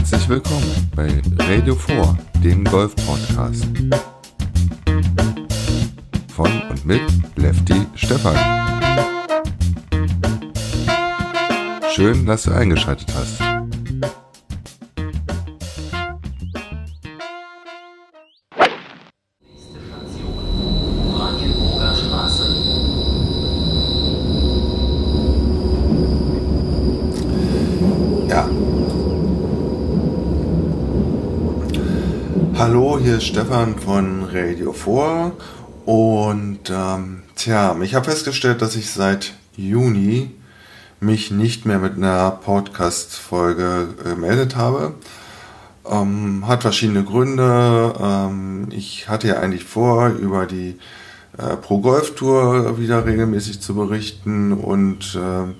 Herzlich willkommen bei Radio 4, dem Golf-Podcast. Von und mit Lefty Stefan. Schön, dass du eingeschaltet hast. Ist Stefan von Radio 4 und ähm, tja, ich habe festgestellt, dass ich seit Juni mich nicht mehr mit einer Podcast-Folge gemeldet habe. Ähm, hat verschiedene Gründe. Ähm, ich hatte ja eigentlich vor, über die äh, Pro Golf Tour wieder regelmäßig zu berichten und ähm,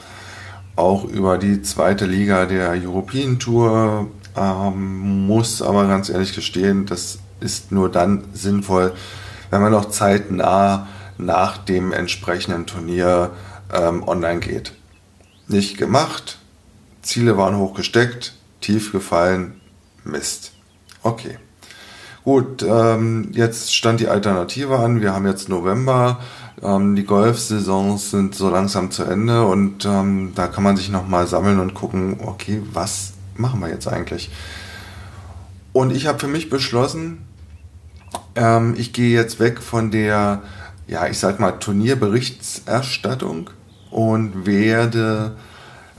auch über die zweite Liga der European Tour. Ähm, muss aber ganz ehrlich gestehen, das ist nur dann sinnvoll, wenn man noch zeitnah nach dem entsprechenden Turnier ähm, online geht. Nicht gemacht, Ziele waren hochgesteckt, tief gefallen, Mist. Okay. Gut, ähm, jetzt stand die Alternative an. Wir haben jetzt November. Ähm, die Golfsaisons sind so langsam zu Ende und ähm, da kann man sich nochmal sammeln und gucken, okay, was machen wir jetzt eigentlich? Und ich habe für mich beschlossen, ähm, ich gehe jetzt weg von der, ja, ich sag mal, Turnierberichterstattung und werde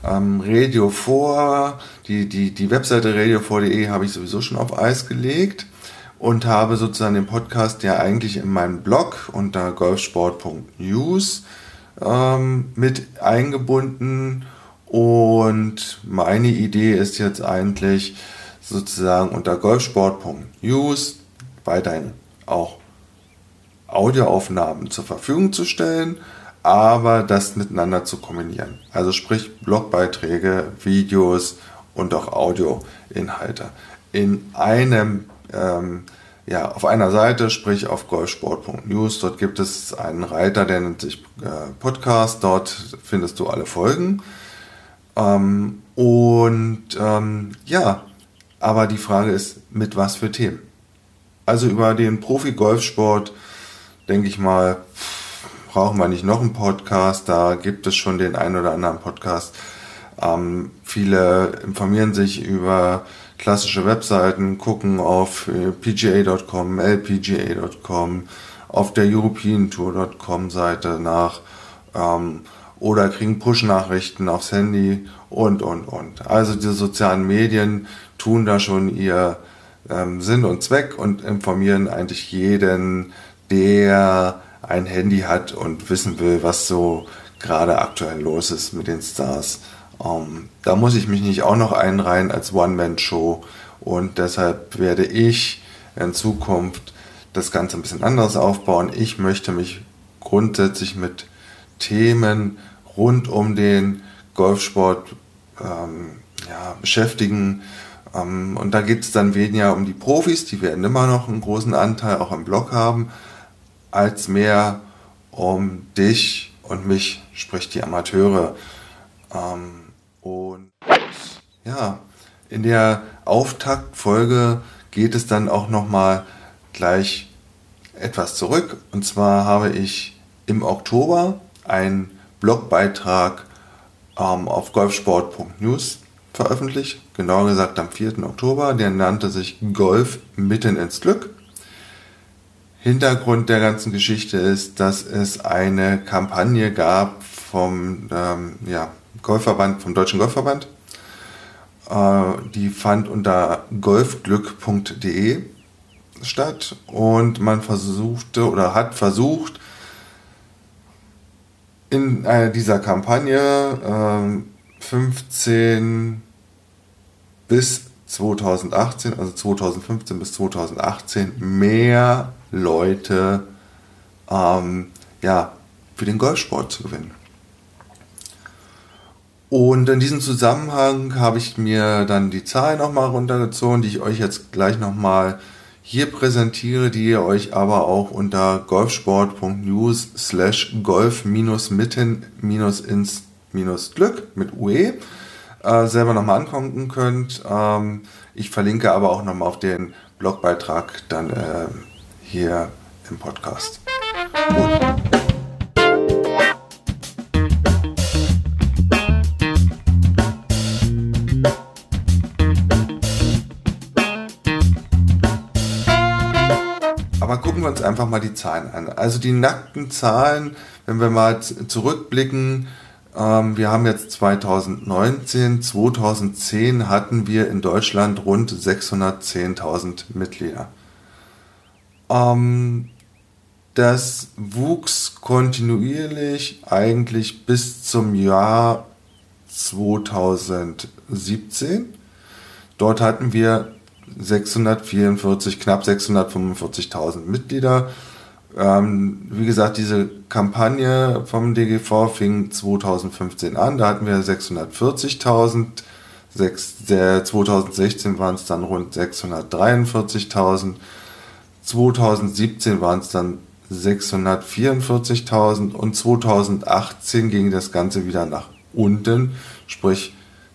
ähm, Radio 4, die, die, die Webseite radio4.de habe ich sowieso schon auf Eis gelegt und habe sozusagen den Podcast ja eigentlich in meinem Blog unter golfsport.news ähm, mit eingebunden und meine Idee ist jetzt eigentlich sozusagen unter golfsport.news weiterhin auch Audioaufnahmen zur Verfügung zu stellen, aber das miteinander zu kombinieren. Also sprich Blogbeiträge, Videos und auch Audioinhalte in einem ähm, ja, auf einer Seite, sprich auf golfsport.news. Dort gibt es einen Reiter, der nennt sich äh, Podcast. Dort findest du alle Folgen. Ähm, und ähm, ja, aber die Frage ist, mit was für Themen? Also über den Profi-Golfsport, denke ich mal, brauchen wir nicht noch einen Podcast. Da gibt es schon den einen oder anderen Podcast. Ähm, viele informieren sich über klassische Webseiten, gucken auf äh, pga.com, lpga.com, auf der europeantour.com Seite nach ähm, oder kriegen Push-Nachrichten aufs Handy und, und, und. Also die sozialen Medien tun da schon ihr ähm, Sinn und Zweck und informieren eigentlich jeden, der ein Handy hat und wissen will, was so gerade aktuell los ist mit den Stars. Ähm, da muss ich mich nicht auch noch einreihen als One-Man-Show und deshalb werde ich in Zukunft das Ganze ein bisschen anders aufbauen. Ich möchte mich grundsätzlich mit Themen rund um den Golfsport ähm, ja, beschäftigen. Ähm, und da geht es dann weniger um die Profis, die werden immer noch einen großen Anteil auch im Blog haben, als mehr um dich und mich, sprich die Amateure. Ähm, und ja, in der Auftaktfolge geht es dann auch nochmal gleich etwas zurück. Und zwar habe ich im Oktober einen Blogbeitrag ähm, auf golfsport.news veröffentlicht, genauer gesagt am 4. Oktober. Der nannte sich Golf mitten ins Glück. Hintergrund der ganzen Geschichte ist, dass es eine Kampagne gab vom ähm, ja, Golfverband, vom Deutschen Golfverband. Äh, die fand unter golfglück.de statt und man versuchte oder hat versucht, in äh, dieser Kampagne äh, 15 bis 2018, also 2015 bis 2018, mehr Leute ähm, ja, für den Golfsport zu gewinnen. Und in diesem Zusammenhang habe ich mir dann die Zahlen nochmal runtergezogen, die ich euch jetzt gleich nochmal hier präsentiere, die ihr euch aber auch unter golfsport.news slash golf-mitten-ins-glück mit UE äh, selber nochmal angucken könnt. Ähm, Ich verlinke aber auch nochmal auf den Blogbeitrag dann äh, hier im Podcast. Gut. Gucken wir uns einfach mal die Zahlen an. Also die nackten Zahlen, wenn wir mal zurückblicken, ähm, wir haben jetzt 2019, 2010 hatten wir in Deutschland rund 610.000 Mitglieder. Ähm, das wuchs kontinuierlich eigentlich bis zum Jahr 2017. Dort hatten wir 644, knapp 645.000 Mitglieder. Ähm, wie gesagt, diese Kampagne vom DGV fing 2015 an. Da hatten wir 640.000. 2016 waren es dann rund 643.000. 2017 waren es dann 644.000 und 2018 ging das Ganze wieder nach unten. Sprich,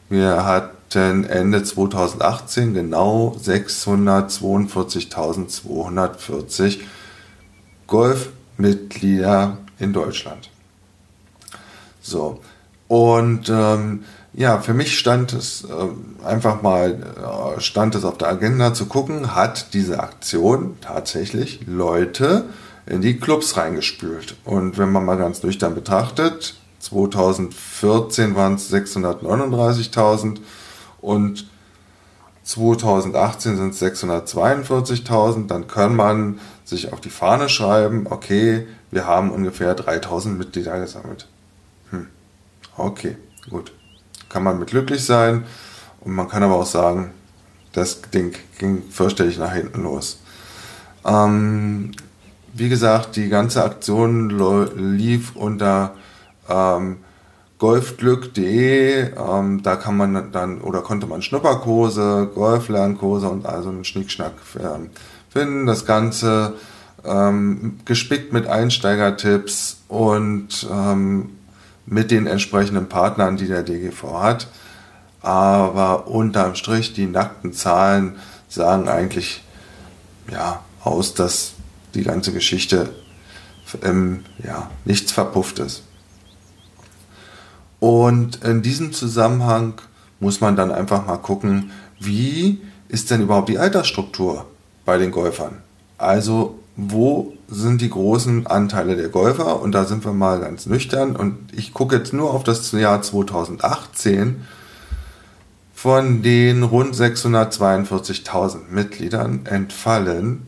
wir hatten Ende 2018 genau 642.240 Golfmitglieder in Deutschland. So, und ähm, ja, für mich stand es äh, einfach mal, äh, stand es auf der Agenda zu gucken, hat diese Aktion tatsächlich Leute in die Clubs reingespült. Und wenn man mal ganz nüchtern betrachtet, 2014 waren es 639.000 und 2018 sind es 642.000, dann kann man sich auf die Fahne schreiben, okay, wir haben ungefähr 3.000 Mitglieder gesammelt. Hm. Okay, gut. Kann man mit glücklich sein und man kann aber auch sagen, das Ding ging fürchterlich nach hinten los. Ähm, wie gesagt, die ganze Aktion lief unter ähm, golfglück.de. Ähm, da kann man dann oder konnte man Schnupperkurse, Golflernkurse und also einen Schnickschnack ähm, finden. Das Ganze ähm, gespickt mit Einsteigertipps und ähm, mit den entsprechenden Partnern, die der DGV hat. Aber unterm Strich, die nackten Zahlen sagen eigentlich ja, aus, dass die ganze Geschichte ähm, ja, nichts verpufft ist. Und in diesem Zusammenhang muss man dann einfach mal gucken, wie ist denn überhaupt die Altersstruktur bei den Golfern? Also wo sind die großen Anteile der Golfer? Und da sind wir mal ganz nüchtern. Und ich gucke jetzt nur auf das Jahr 2018. Von den rund 642.000 Mitgliedern entfallen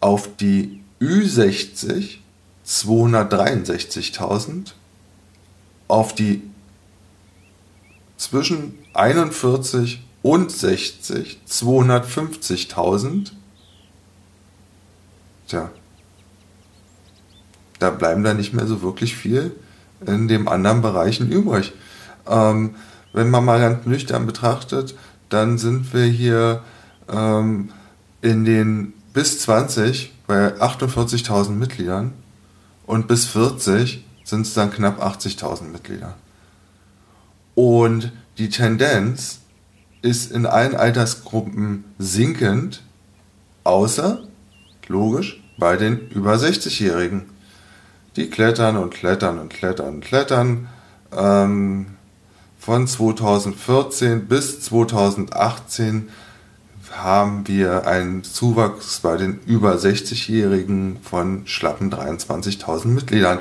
auf die Ü60 263.000, auf die zwischen 41 und 60 250.000. Tja, da bleiben da nicht mehr so wirklich viel in den anderen Bereichen übrig. Ähm, wenn man mal ganz nüchtern betrachtet, dann sind wir hier ähm, in den bis 20 bei 48.000 Mitgliedern und bis 40 sind es dann knapp 80.000 Mitglieder. Und die Tendenz ist in allen Altersgruppen sinkend, außer, logisch, bei den über 60-Jährigen. Die klettern und klettern und klettern und klettern. Ähm, von 2014 bis 2018 haben wir einen Zuwachs bei den über 60-Jährigen von schlappen 23.000 Mitgliedern.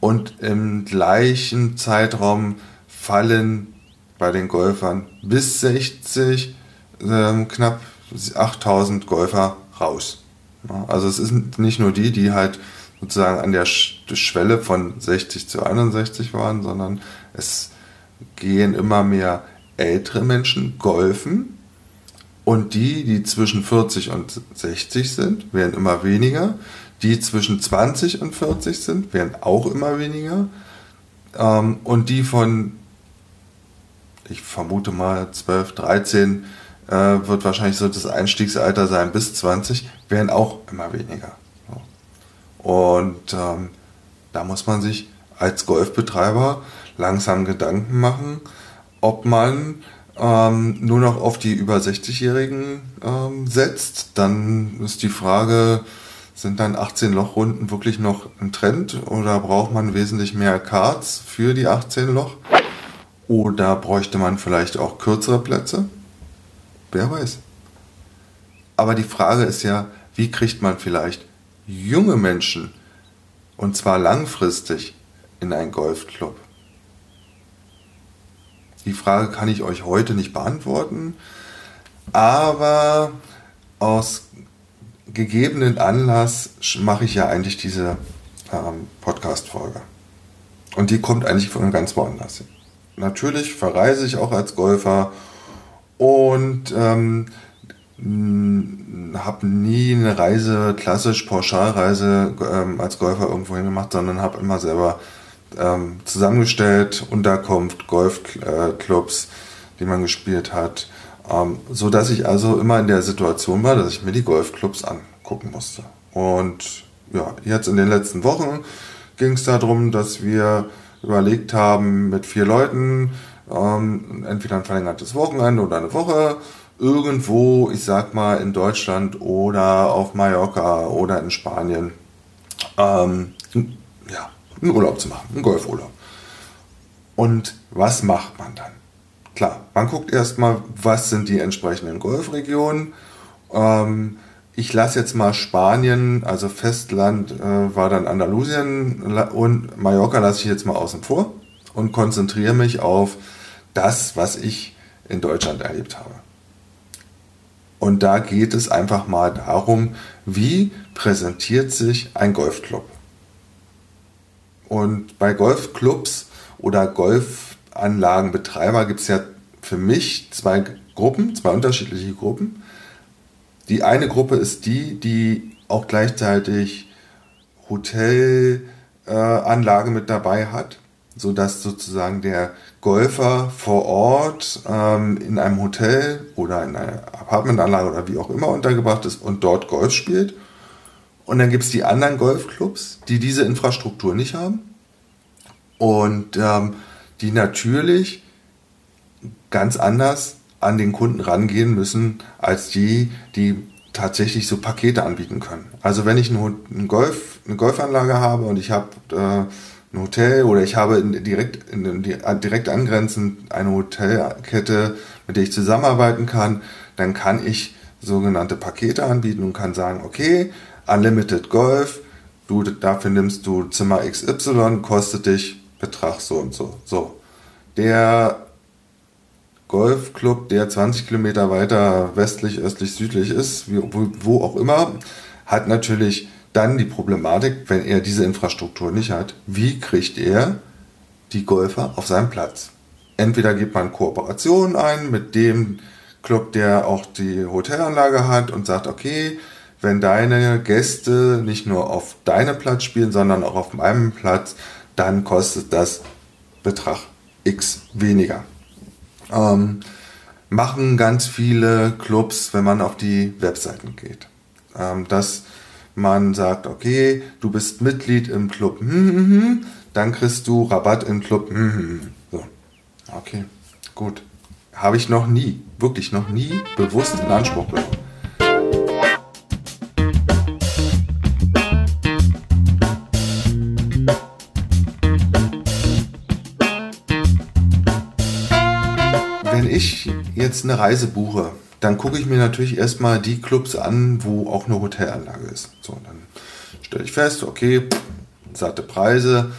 Und im gleichen Zeitraum fallen bei den Golfern bis 60 äh, knapp 8000 Golfer raus. Also es sind nicht nur die, die halt sozusagen an der Schwelle von 60 zu 61 waren, sondern es gehen immer mehr ältere Menschen golfen und die, die zwischen 40 und 60 sind, werden immer weniger. Die zwischen 20 und 40 sind, werden auch immer weniger. Ähm, und die von, ich vermute mal 12, 13, äh, wird wahrscheinlich so das Einstiegsalter sein bis 20, werden auch immer weniger. Und ähm, da muss man sich als Golfbetreiber langsam Gedanken machen, ob man ähm, nur noch auf die über 60-Jährigen ähm, setzt, dann ist die Frage, sind dann 18 Lochrunden wirklich noch ein Trend oder braucht man wesentlich mehr Cards für die 18 Loch? Oder bräuchte man vielleicht auch kürzere Plätze? Wer weiß. Aber die Frage ist ja, wie kriegt man vielleicht junge Menschen und zwar langfristig in einen Golfclub? Die Frage kann ich euch heute nicht beantworten, aber aus gegebenen Anlass mache ich ja eigentlich diese ähm, Podcast-Folge. Und die kommt eigentlich von ganz woanders hin. Natürlich verreise ich auch als Golfer und ähm, habe nie eine Reise, klassisch Pauschalreise ähm, als Golfer irgendwo hingemacht, sondern habe immer selber ähm, zusammengestellt, Unterkunft, Golfclubs, die man gespielt hat, ähm, so dass ich also immer in der Situation war, dass ich mir die Golfclubs angucken musste. Und ja, jetzt in den letzten Wochen ging es darum, dass wir überlegt haben, mit vier Leuten ähm, entweder ein verlängertes Wochenende oder eine Woche irgendwo, ich sag mal, in Deutschland oder auf Mallorca oder in Spanien. Ähm, ja, einen Urlaub zu machen, einen Golfurlaub. Und was macht man dann? Klar, man guckt erstmal, was sind die entsprechenden Golfregionen. Ähm, ich lasse jetzt mal Spanien, also Festland äh, war dann Andalusien und Mallorca lasse ich jetzt mal außen vor und konzentriere mich auf das, was ich in Deutschland erlebt habe. Und da geht es einfach mal darum, wie präsentiert sich ein Golfclub. Und bei Golfclubs oder Golfanlagenbetreiber gibt es ja für mich zwei Gruppen, zwei unterschiedliche Gruppen. Die eine Gruppe ist die, die auch gleichzeitig Hotelanlage äh, mit dabei hat, sodass sozusagen der Golfer vor Ort ähm, in einem Hotel oder in einer Apartmentanlage oder wie auch immer untergebracht ist und dort Golf spielt. Und dann gibt es die anderen Golfclubs, die diese Infrastruktur nicht haben und ähm, die natürlich ganz anders an den Kunden rangehen müssen als die, die tatsächlich so Pakete anbieten können. Also wenn ich ein Golf, eine Golfanlage habe und ich habe äh, ein Hotel oder ich habe in, direkt, in, direkt angrenzend eine Hotelkette, mit der ich zusammenarbeiten kann, dann kann ich sogenannte Pakete anbieten und kann sagen, okay, Unlimited Golf, du, dafür nimmst du Zimmer XY, kostet dich Betrag so und so. So. Der Golfclub, der 20 Kilometer weiter westlich, östlich, südlich ist, wo, wo auch immer, hat natürlich dann die Problematik, wenn er diese Infrastruktur nicht hat, wie kriegt er die Golfer auf seinen Platz? Entweder gibt man Kooperationen ein mit dem Club, der auch die Hotelanlage hat und sagt, okay, wenn deine Gäste nicht nur auf deinem Platz spielen, sondern auch auf meinem Platz, dann kostet das Betrag X weniger. Ähm, machen ganz viele Clubs, wenn man auf die Webseiten geht. Ähm, dass man sagt, okay, du bist Mitglied im Club, hm, hm, hm, dann kriegst du Rabatt im Club. So. Okay, gut. Habe ich noch nie, wirklich noch nie bewusst in Anspruch genommen. Jetzt eine Reise buche, dann gucke ich mir natürlich erstmal die Clubs an, wo auch eine Hotelanlage ist. So, dann stelle ich fest, okay, satte Preise.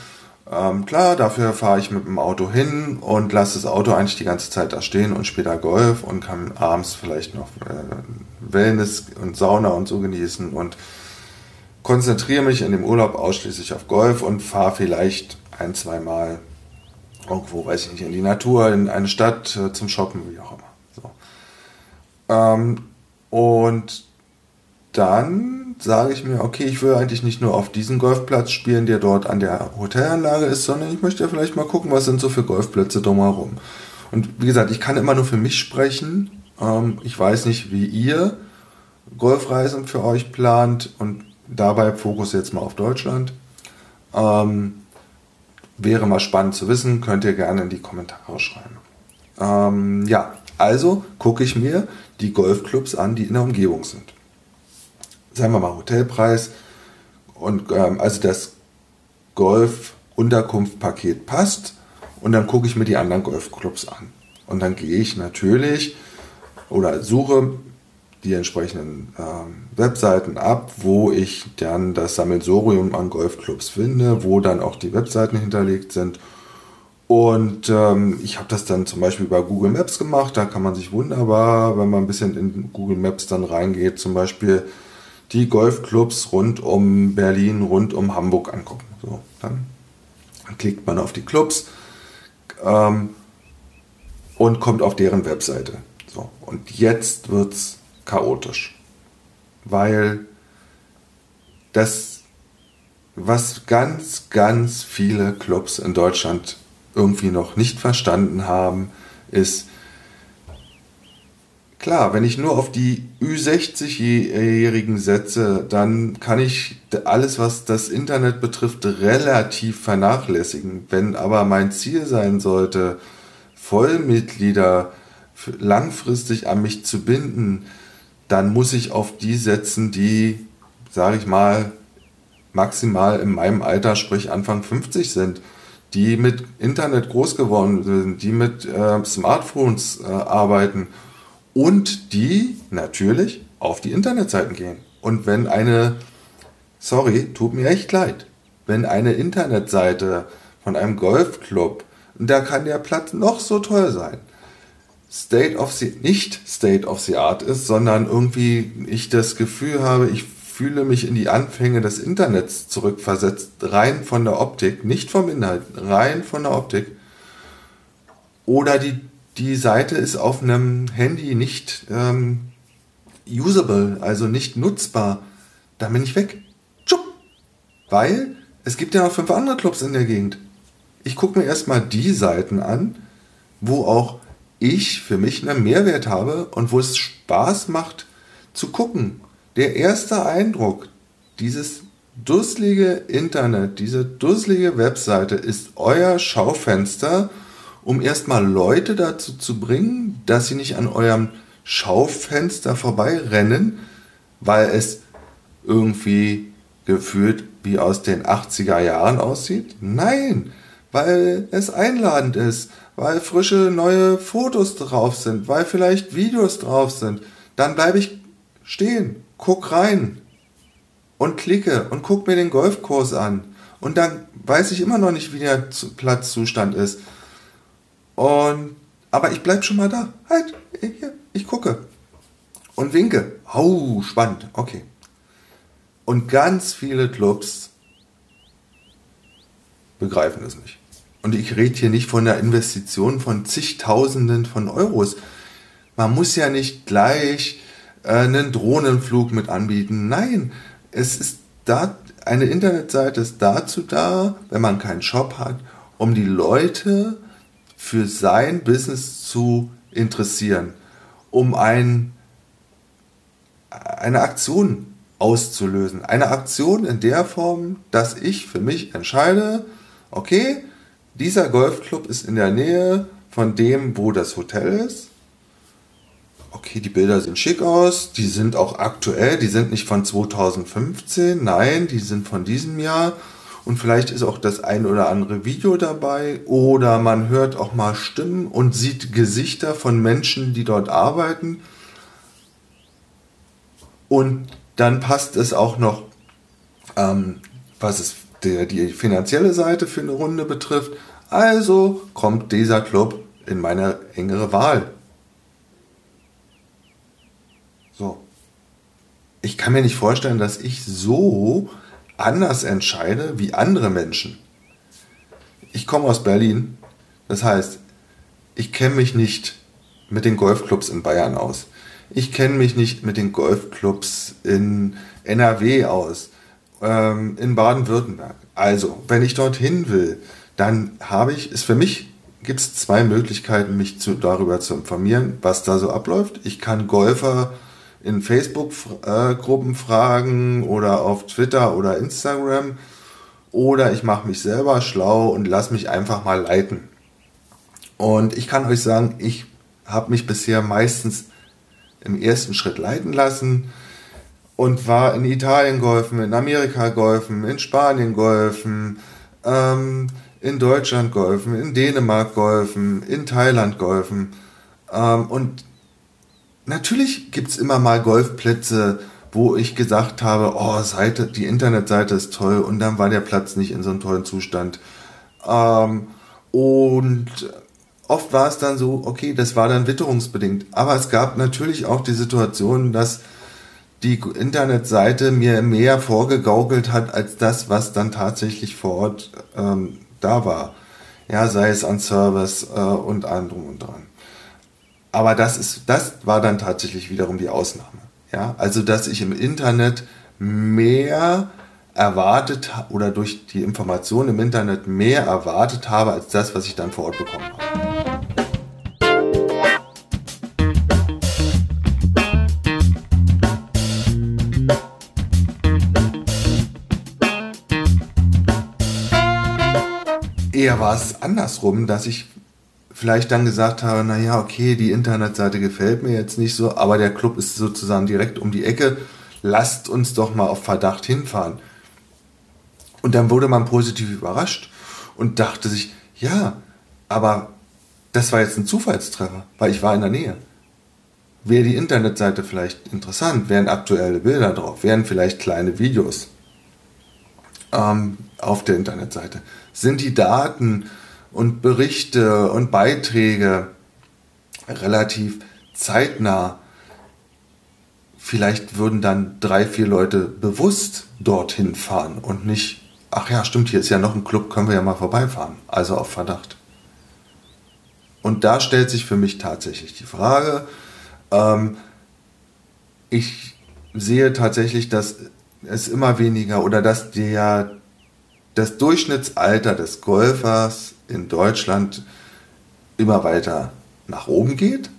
Ähm, klar, dafür fahre ich mit dem Auto hin und lasse das Auto eigentlich die ganze Zeit da stehen und später Golf und kann abends vielleicht noch äh, Wellness und Sauna und so genießen und konzentriere mich in dem Urlaub ausschließlich auf Golf und fahre vielleicht ein, zwei Mal irgendwo, weiß ich nicht, in die Natur, in eine Stadt, äh, zum Shoppen, wie auch immer. Ähm, und dann sage ich mir, okay, ich will eigentlich nicht nur auf diesen Golfplatz spielen, der dort an der Hotelanlage ist, sondern ich möchte ja vielleicht mal gucken, was sind so für Golfplätze drumherum. Und wie gesagt, ich kann immer nur für mich sprechen. Ähm, ich weiß nicht, wie ihr Golfreisen für euch plant und dabei Fokus jetzt mal auf Deutschland. Ähm, Wäre mal spannend zu wissen, könnt ihr gerne in die Kommentare schreiben. Ähm, ja, Also gucke ich mir die Golfclubs an, die in der Umgebung sind. Sagen wir mal Hotelpreis und ähm, also das Golf-Unterkunftpaket passt und dann gucke ich mir die anderen Golfclubs an. Und dann gehe ich natürlich oder suche die entsprechenden äh, Webseiten ab, wo ich dann das Sammelsorium an Golfclubs finde, wo dann auch die Webseiten hinterlegt sind. Und ähm, ich habe das dann zum Beispiel bei Google Maps gemacht. Da kann man sich wunderbar, wenn man ein bisschen in Google Maps dann reingeht, zum Beispiel die Golfclubs rund um Berlin, rund um Hamburg angucken. So, dann klickt man auf die Clubs ähm, und kommt auf deren Webseite. So, und jetzt wird es chaotisch. Weil das, was ganz, ganz viele Clubs in Deutschland irgendwie noch nicht verstanden haben, ist, klar, wenn ich nur auf die Ü60-Jährigen setze, dann kann ich alles, was das Internet betrifft, relativ vernachlässigen. Wenn aber mein Ziel sein sollte, Vollmitglieder langfristig an mich zu binden, dann muss ich auf die setzen, die, sage ich mal, maximal in meinem Alter, sprich Anfang 50 sind, die mit Internet groß geworden sind, die mit äh, Smartphones äh, arbeiten und die natürlich auf die Internetseiten gehen. Und wenn eine, sorry, tut mir echt leid, wenn eine Internetseite von einem Golfclub, da kann der Platz noch so toll sein, State of the, nicht State of the Art ist, sondern irgendwie ich das Gefühl habe, ich fühle mich in die Anfänge des Internets zurückversetzt, rein von der Optik, nicht vom Inhalt, rein von der Optik. Oder die, die Seite ist auf einem Handy nicht ähm, usable, also nicht nutzbar. Dann bin ich weg. Tschupp. Weil es gibt ja noch fünf andere Clubs in der Gegend. Ich gucke mir erstmal die Seiten an, wo auch ich für mich einen Mehrwert habe und wo es Spaß macht zu gucken. Der erste Eindruck, dieses dusselige Internet, diese dusselige Webseite ist euer Schaufenster, um erstmal Leute dazu zu bringen, dass sie nicht an eurem Schaufenster vorbeirennen, weil es irgendwie gefühlt wie aus den 80er Jahren aussieht. Nein, weil es einladend ist, weil frische neue Fotos drauf sind, weil vielleicht Videos drauf sind, dann bleibe ich stehen, guck rein und klicke und guck mir den Golfkurs an. Und dann weiß ich immer noch nicht, wie der Platzzustand ist. Und, aber ich bleib schon mal da. Halt, hier, ich gucke. Und winke. Oh, spannend. Okay. Und ganz viele Clubs begreifen es nicht. Und ich rede hier nicht von einer Investition von zigtausenden von Euros. Man muss ja nicht gleich einen Drohnenflug mit anbieten. Nein, es ist da, eine Internetseite ist dazu da, wenn man keinen Shop hat, um die Leute für sein Business zu interessieren, um ein, eine Aktion auszulösen. Eine Aktion in der Form, dass ich für mich entscheide, okay, dieser Golfclub ist in der Nähe von dem, wo das Hotel ist. Okay, die Bilder sehen schick aus, die sind auch aktuell, die sind nicht von 2015, nein, die sind von diesem Jahr. Und vielleicht ist auch das ein oder andere Video dabei oder man hört auch mal Stimmen und sieht Gesichter von Menschen, die dort arbeiten. Und dann passt es auch noch, ähm, was es der, die finanzielle Seite für eine Runde betrifft. Also kommt dieser Club in meine engere Wahl. So. Ich kann mir nicht vorstellen, dass ich so anders entscheide wie andere Menschen. Ich komme aus Berlin. Das heißt, ich kenne mich nicht mit den Golfclubs in Bayern aus. Ich kenne mich nicht mit den Golfclubs in NRW aus ähm, in Baden-Württemberg. Also, wenn ich dorthin will, dann habe ich, ist für mich, gibt es zwei Möglichkeiten, mich zu, darüber zu informieren, was da so abläuft. Ich kann Golfer in Facebook-Gruppen fragen oder auf Twitter oder Instagram oder ich mache mich selber schlau und lasse mich einfach mal leiten. Und ich kann euch sagen, ich habe mich bisher meistens im ersten Schritt leiten lassen und war in Italien golfen, in Amerika golfen, in Spanien golfen, ähm, in Deutschland golfen, in Dänemark golfen, in Thailand golfen. Ähm, und natürlich gibt es immer mal Golfplätze, wo ich gesagt habe, oh, Seite, die Internetseite ist toll und dann war der Platz nicht in so einem tollen Zustand. Ähm, und oft war es dann so, okay, das war dann witterungsbedingt. Aber es gab natürlich auch die Situation, dass die Internetseite mir mehr vorgegaukelt hat als das, was dann tatsächlich vor Ort ähm, da war. Ja, sei es an Service äh, und drum und dran. Aber das ist, das war dann tatsächlich wiederum die Ausnahme. Ja, also dass ich im Internet mehr erwartet oder durch die Information im Internet mehr erwartet habe als das, was ich dann vor Ort bekommen habe. Eher war es andersrum, dass ich vielleicht dann gesagt habe, naja, okay, die Internetseite gefällt mir jetzt nicht so, aber der Club ist sozusagen direkt um die Ecke, lasst uns doch mal auf Verdacht hinfahren. Und dann wurde man positiv überrascht und dachte sich, ja, aber das war jetzt ein Zufallstreffer, weil ich war in der Nähe. Wäre die Internetseite vielleicht interessant, wären aktuelle Bilder drauf, wären vielleicht kleine Videos ähm, auf der Internetseite. Sind die Daten und Berichte und Beiträge relativ zeitnah. Vielleicht würden dann drei, vier Leute bewusst dorthin fahren und nicht, ach ja, stimmt, hier ist ja noch ein Club, können wir ja mal vorbeifahren. Also auf Verdacht. Und da stellt sich für mich tatsächlich die Frage, ähm, ich sehe tatsächlich, dass es immer weniger oder dass der, das Durchschnittsalter des Golfers in Deutschland immer weiter nach oben geht.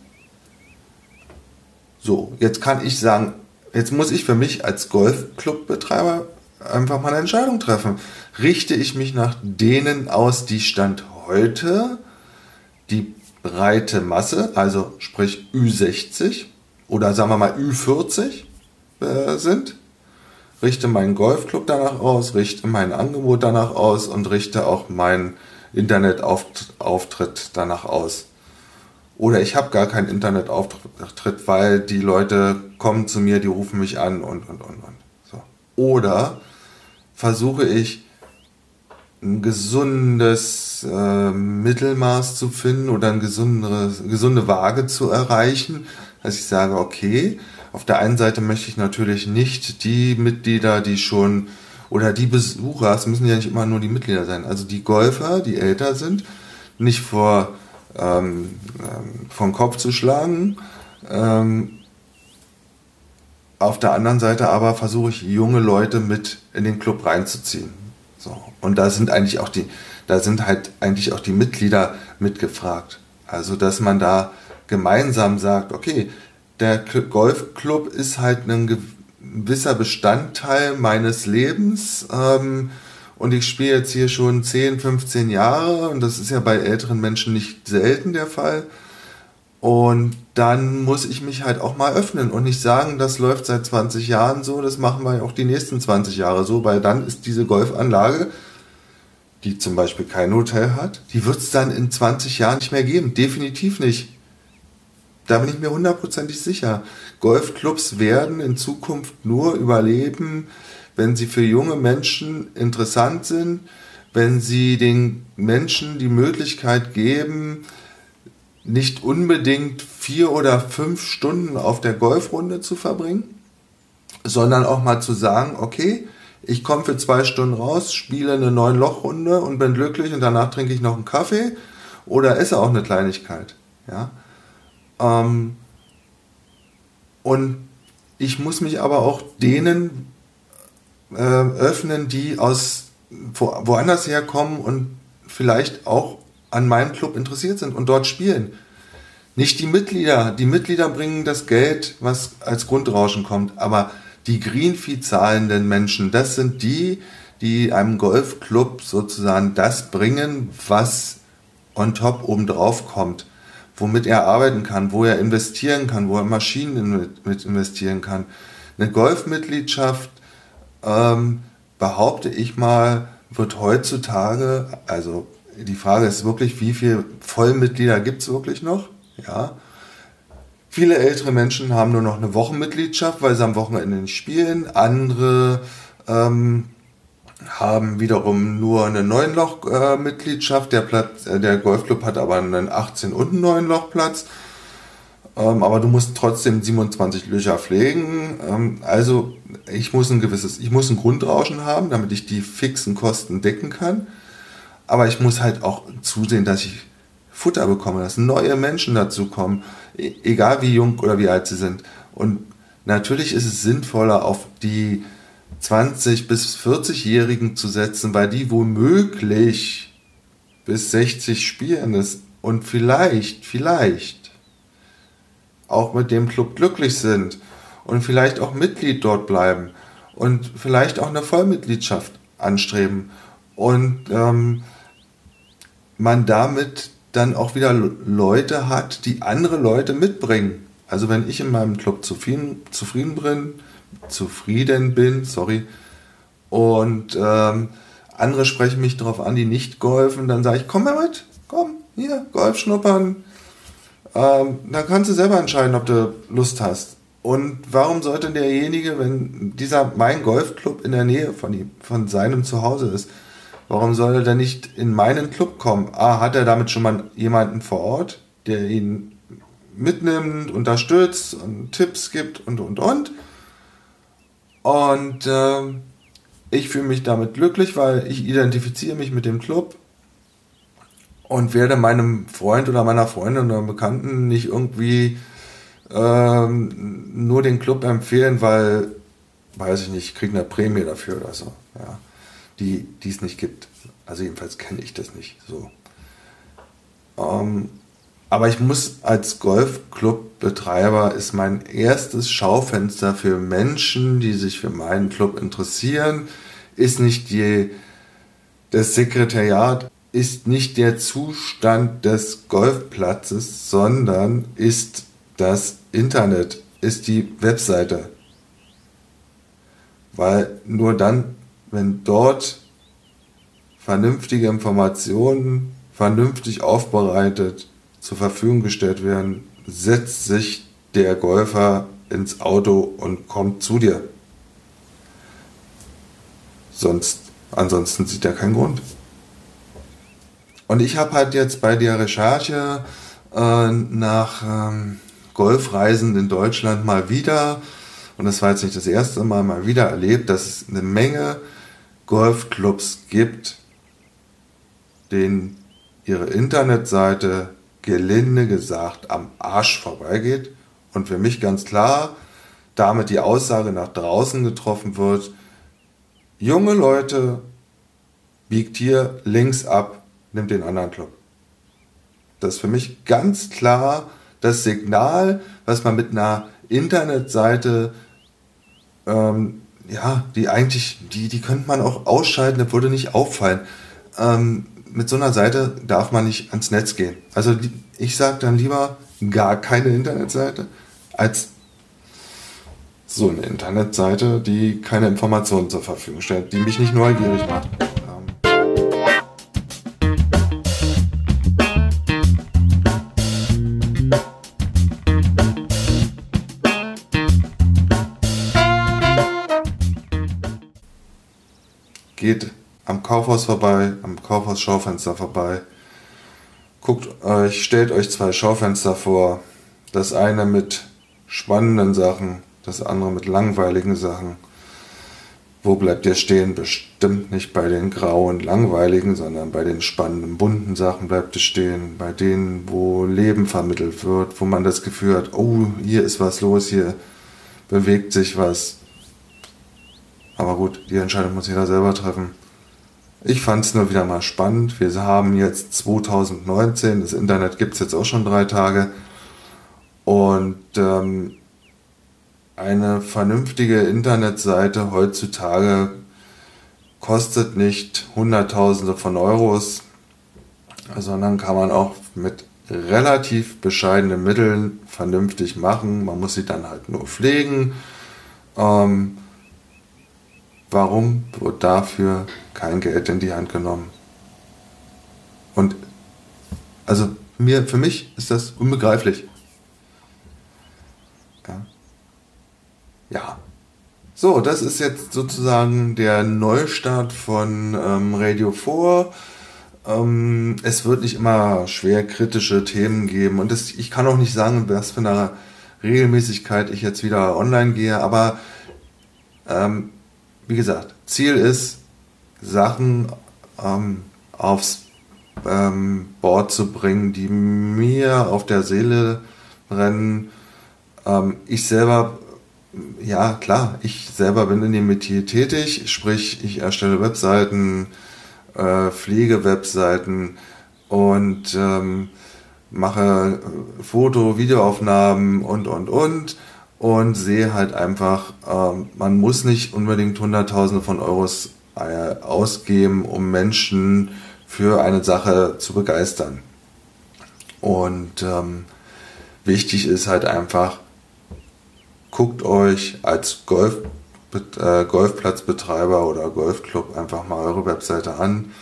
So, jetzt kann ich sagen, jetzt muss ich für mich als Golfclubbetreiber einfach mal eine Entscheidung treffen. Richte ich mich nach denen aus, die Stand heute die breite Masse, also sprich Ü60 oder sagen wir mal Ü40 äh, sind, richte meinen Golfclub danach aus, richte mein Angebot danach aus und richte auch meinen Internetauftritt danach aus. Oder ich habe gar keinen Internetauftritt, weil die Leute kommen zu mir, die rufen mich an und, und, und, und. So. Oder versuche ich ein gesundes äh, Mittelmaß zu finden oder eine gesunde, gesunde Waage zu erreichen, dass ich sage, okay, auf der einen Seite möchte ich natürlich nicht die Mitglieder, die schon oder die Besucher, es müssen ja nicht immer nur die Mitglieder sein, also die Golfer, die älter sind, nicht vor ähm, ähm, vom Kopf zu schlagen. Ähm, auf der anderen Seite aber versuche ich junge Leute mit in den Club reinzuziehen. So. Und da sind eigentlich auch die, da sind halt eigentlich auch die Mitglieder mitgefragt. Also dass man da gemeinsam sagt, okay, der Golfclub ist halt ein gewisser Bestandteil meines Lebens. Ähm, und ich spiele jetzt hier schon 10, 15 Jahre und das ist ja bei älteren Menschen nicht selten der Fall. Und dann muss ich mich halt auch mal öffnen und nicht sagen, das läuft seit 20 Jahren so, das machen wir auch die nächsten 20 Jahre so, weil dann ist diese Golfanlage, die zum Beispiel kein Hotel hat, die wird es dann in 20 Jahren nicht mehr geben. Definitiv nicht. Da bin ich mir hundertprozentig sicher. Golfclubs werden in Zukunft nur überleben, wenn sie für junge Menschen interessant sind, wenn sie den Menschen die Möglichkeit geben, nicht unbedingt vier oder fünf Stunden auf der Golfrunde zu verbringen, sondern auch mal zu sagen, okay, ich komme für zwei Stunden raus, spiele eine neun Lochrunde und bin glücklich und danach trinke ich noch einen Kaffee oder esse auch eine Kleinigkeit. Ja, ähm, und ich muss mich aber auch denen äh, öffnen, die aus wo, woanders herkommen und vielleicht auch an meinem Club interessiert sind und dort spielen. Nicht die Mitglieder. Die Mitglieder bringen das Geld, was als Grundrauschen kommt, aber die Greenfee zahlenden Menschen, das sind die, die einem Golfclub sozusagen das bringen, was on top obendrauf kommt womit er arbeiten kann, wo er investieren kann, wo er Maschinen mit investieren kann. Eine Golfmitgliedschaft, ähm, behaupte ich mal, wird heutzutage, also die Frage ist wirklich, wie viele Vollmitglieder gibt es wirklich noch? Ja. Viele ältere Menschen haben nur noch eine Wochenmitgliedschaft, weil sie am Wochenende spielen. Andere ähm, haben wiederum nur eine 9-Loch-Mitgliedschaft. der, Platz, äh, der Golfclub hat aber einen 18- und einen 9-Loch-Platz. Ähm, aber du musst trotzdem 27 Löcher pflegen. Ähm, also ich muss ein gewisses, ich muss ein Grundrauschen haben, damit ich die fixen Kosten decken kann. Aber ich muss halt auch zusehen, dass ich Futter bekomme, dass neue Menschen dazu kommen, e-, egal wie jung oder wie alt sie sind. Und natürlich ist es sinnvoller, auf die 20 bis 40-Jährigen zu setzen, weil die womöglich bis 60 spielen ist und vielleicht, vielleicht auch mit dem Club glücklich sind und vielleicht auch Mitglied dort bleiben und vielleicht auch eine Vollmitgliedschaft anstreben und ähm, man damit dann auch wieder Leute hat, die andere Leute mitbringen. Also wenn ich in meinem Club zufrieden, zufrieden bin, zufrieden bin, sorry, und ähm, andere sprechen mich darauf an, die nicht golfen, dann sage ich, komm mal mit, komm, hier, Golf schnuppern. Ähm, dann kannst du selber entscheiden, ob du Lust hast. Und warum sollte derjenige, wenn dieser mein Golfclub in der Nähe von ihm, von seinem Zuhause ist, warum soll er denn nicht in meinen Club kommen? Ah, hat er damit schon mal jemanden vor Ort, der ihn mitnimmt, unterstützt und Tipps gibt und und und. Und äh, ich fühle mich damit glücklich, weil ich identifiziere mich mit dem Club und werde meinem Freund oder meiner Freundin oder Bekannten nicht irgendwie ähm, nur den Club empfehlen, weil, weiß ich nicht, kriege eine Prämie dafür oder so, ja, die es nicht gibt. Also jedenfalls kenne ich das nicht so. Ähm, aber ich muss als Golfclub-Betreiber ist mein erstes Schaufenster für Menschen, die sich für meinen Club interessieren, ist nicht die, das Sekretariat, ist nicht der Zustand des Golfplatzes, sondern ist das Internet, ist die Webseite. Weil nur dann, wenn dort vernünftige Informationen vernünftig aufbereitet zur Verfügung gestellt werden, setzt sich der Golfer ins Auto und kommt zu dir. Sonst, ansonsten sieht er keinen Grund. Und ich habe halt jetzt bei der Recherche äh, nach ähm, Golfreisen in Deutschland mal wieder, und das war jetzt nicht das erste Mal, mal wieder erlebt, dass es eine Menge Golfclubs gibt, denen ihre Internetseite gelinde gesagt am Arsch vorbeigeht und für mich ganz klar damit die Aussage nach draußen getroffen wird, junge Leute, biegt hier links ab, nimmt den anderen Club. Das ist für mich ganz klar das Signal, was man mit einer Internetseite, ähm, ja, die eigentlich, die, die könnte man auch ausschalten, das würde nicht auffallen. Ähm, mit so einer Seite darf man nicht ans Netz gehen. Also ich sage dann lieber gar keine Internetseite als so eine Internetseite, die keine Informationen zur Verfügung stellt, die mich nicht neugierig macht. Geht am Kaufhaus vorbei, am Kaufhaus-Schaufenster vorbei. Guckt euch, stellt euch zwei Schaufenster vor. Das eine mit spannenden Sachen, das andere mit langweiligen Sachen. Wo bleibt ihr stehen? Bestimmt nicht bei den grauen, langweiligen, sondern bei den spannenden, bunten Sachen bleibt ihr stehen. Bei denen, wo Leben vermittelt wird, wo man das Gefühl hat, oh, hier ist was los, hier bewegt sich was. Aber gut, die Entscheidung muss jeder selber treffen. Ich fand es nur wieder mal spannend. Wir haben jetzt 2019, das Internet gibt es jetzt auch schon drei Tage. Und ähm, eine vernünftige Internetseite heutzutage kostet nicht Hunderttausende von Euros, sondern kann man auch mit relativ bescheidenen Mitteln vernünftig machen. Man muss sie dann halt nur pflegen. Ähm, warum wird dafür kein Geld in die Hand genommen? Und also mir, für mich ist das unbegreiflich. Ja. ja. So, das ist jetzt sozusagen der Neustart von ähm, Radio 4. Ähm, es wird nicht immer schwer kritische Themen geben und das, ich kann auch nicht sagen, was für eine Regelmäßigkeit ich jetzt wieder online gehe, aber ähm, wie gesagt, Ziel ist, Sachen ähm, aufs ähm, Board zu bringen, die mir auf der Seele brennen. Ähm, ich selber ja, klar, ich selber bin in dem Metier tätig, sprich, ich erstelle Webseiten, äh, pflege Webseiten und ähm, mache Foto, Videoaufnahmen und, und, und und sehe halt einfach, ähm, man muss nicht unbedingt Hunderttausende von Euros äh, ausgeben, um Menschen für eine Sache zu begeistern. Und ähm, wichtig ist halt einfach, guckt euch als Golf, äh, Golfplatzbetreiber oder Golfclub einfach mal eure Webseite an.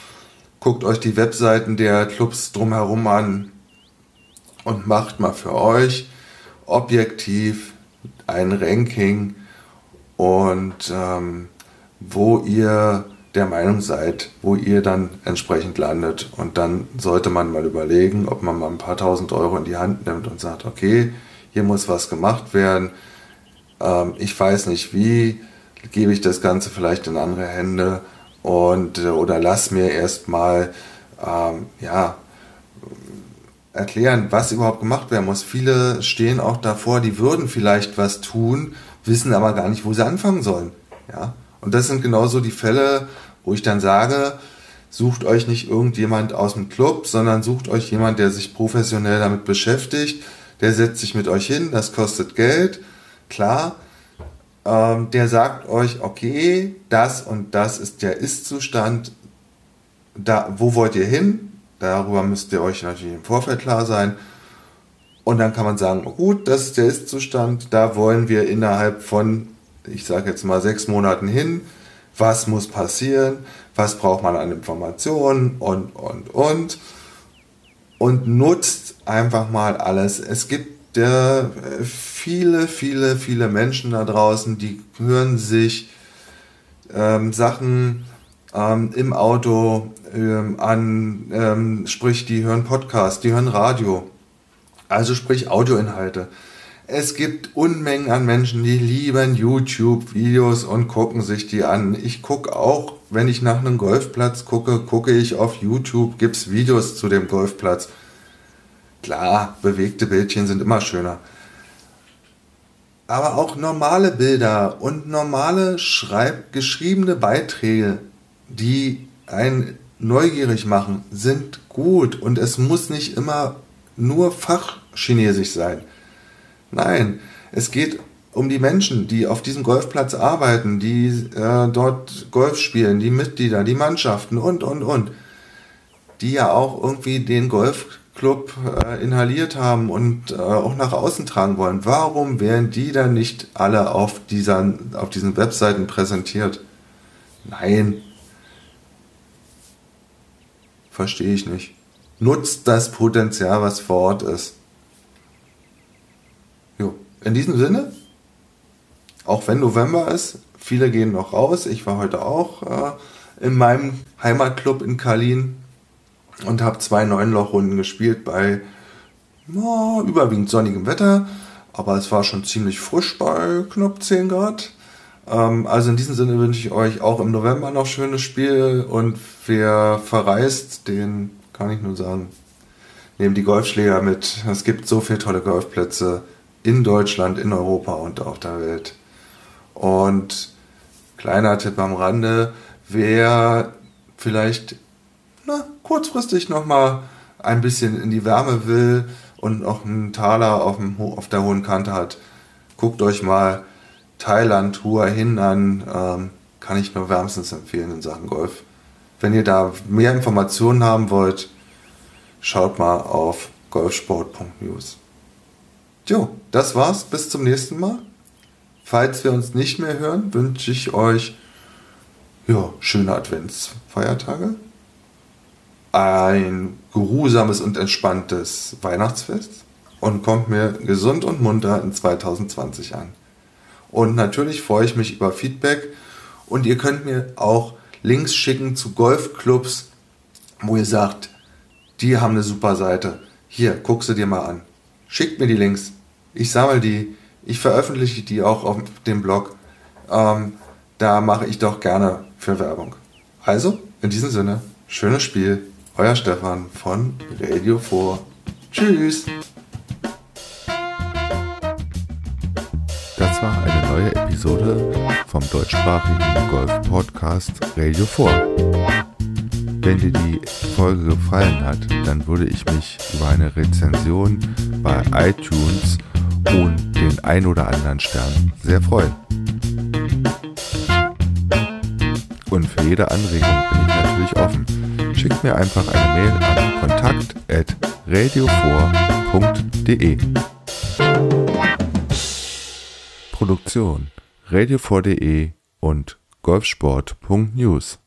Guckt euch die Webseiten der Clubs drumherum an und macht mal für euch objektiv ein Ranking und ähm, wo ihr der Meinung seid, wo ihr dann entsprechend landet. Und dann sollte man mal überlegen, ob man mal ein paar tausend Euro in die Hand nimmt und sagt, okay, hier muss was gemacht werden ähm, ich weiß nicht wie, gebe ich das Ganze vielleicht in andere Hände und äh, oder lass mir erstmal ähm, ja erklären, was überhaupt gemacht werden muss. Viele stehen auch davor, die würden vielleicht was tun, wissen aber gar nicht, wo sie anfangen sollen. Ja? Und das sind genauso die Fälle, wo ich dann sage, sucht euch nicht irgendjemand aus dem Club, sondern sucht euch jemand, der sich professionell damit beschäftigt, der setzt sich mit euch hin, das kostet Geld klar, ähm, der sagt euch, okay, das und das ist der Ist-Zustand, da, wo wollt ihr hin? Darüber müsst ihr euch natürlich im Vorfeld klar sein. Und dann kann man sagen, gut, das ist der Ist-Zustand, da wollen wir innerhalb von, ich sage jetzt mal, sechs Monaten hin. Was muss passieren? Was braucht man an Informationen? Und, und, und. Und nutzt einfach mal alles. Es gibt äh, viele, viele, viele Menschen da draußen, die hören sich ähm, Sachen ähm, im Auto ähm, an, ähm, sprich, die hören Podcast, die hören Radio, also sprich Audioinhalte. Es gibt Unmengen an Menschen, die lieben YouTube-Videos und gucken sich die an. Ich gucke auch, wenn ich nach einem Golfplatz gucke, gucke ich auf YouTube, gibt es Videos zu dem Golfplatz. Klar, bewegte Bildchen sind immer schöner. Aber auch normale Bilder und normale schreib geschriebene Beiträge, die einen neugierig machen, sind gut. Und es muss nicht immer nur Fachchinesisch sein. Nein, es geht um die Menschen, die auf diesem Golfplatz arbeiten, die äh, dort Golf spielen, die Mitglieder, die Mannschaften und, und, und, die ja auch irgendwie den Golf Club äh, inhaliert haben und äh, auch nach außen tragen wollen, warum werden die dann nicht alle auf, dieser, auf diesen Webseiten präsentiert? Nein. Verstehe ich nicht. Nutzt das Potenzial, was vor Ort ist. Jo. In diesem Sinne, auch wenn November ist, viele gehen noch raus. Ich war heute auch äh, in meinem Heimatclub in Kalin und habe zwei Neunlochrunden gespielt bei oh, überwiegend sonnigem Wetter, aber es war schon ziemlich frisch bei knapp 10 Grad. Ähm, also in diesem Sinne wünsche ich euch auch im November noch schönes Spiel und wer verreist, den kann ich nur sagen, nehmt die Golfschläger mit. Es gibt so viele tolle Golfplätze in Deutschland, in Europa und auf der Welt. Und kleiner Tipp am Rande, wer vielleicht na, kurzfristig nochmal ein bisschen in die Wärme will und noch einen Taler auf, dem, auf der hohen Kante hat, guckt euch mal Thailand, Hua Hin an. Ähm, kann ich nur wärmstens empfehlen in Sachen Golf. Wenn ihr da mehr Informationen haben wollt, schaut mal auf golfsport.news. Jo, das war's. Bis zum nächsten Mal. Falls wir uns nicht mehr hören, wünsche ich euch ja, schöne Adventsfeiertage, ein geruhsames und entspanntes Weihnachtsfest und kommt mir gesund und munter in 2020 an. Und natürlich freue ich mich über Feedback und ihr könnt mir auch Links schicken zu Golfclubs, wo ihr sagt, die haben eine super Seite. Hier, guck sie dir mal an. Schickt mir die Links. Ich sammle die. Ich veröffentliche die auch auf dem Blog. Ähm, da mache ich doch gerne für Werbung. Also, in diesem Sinne, schönes Spiel. Euer Stefan von Radio 4. Tschüss. Neue Episode vom deutschsprachigen Golf-Podcast Radio 4. Wenn dir die Folge gefallen hat, dann würde ich mich über eine Rezension bei iTunes und den ein oder anderen Stern sehr freuen. Und für jede Anregung bin ich natürlich offen. Schickt mir einfach eine Mail an kontakt.radio4.de. Produktion. Radio4.de und golfsport.news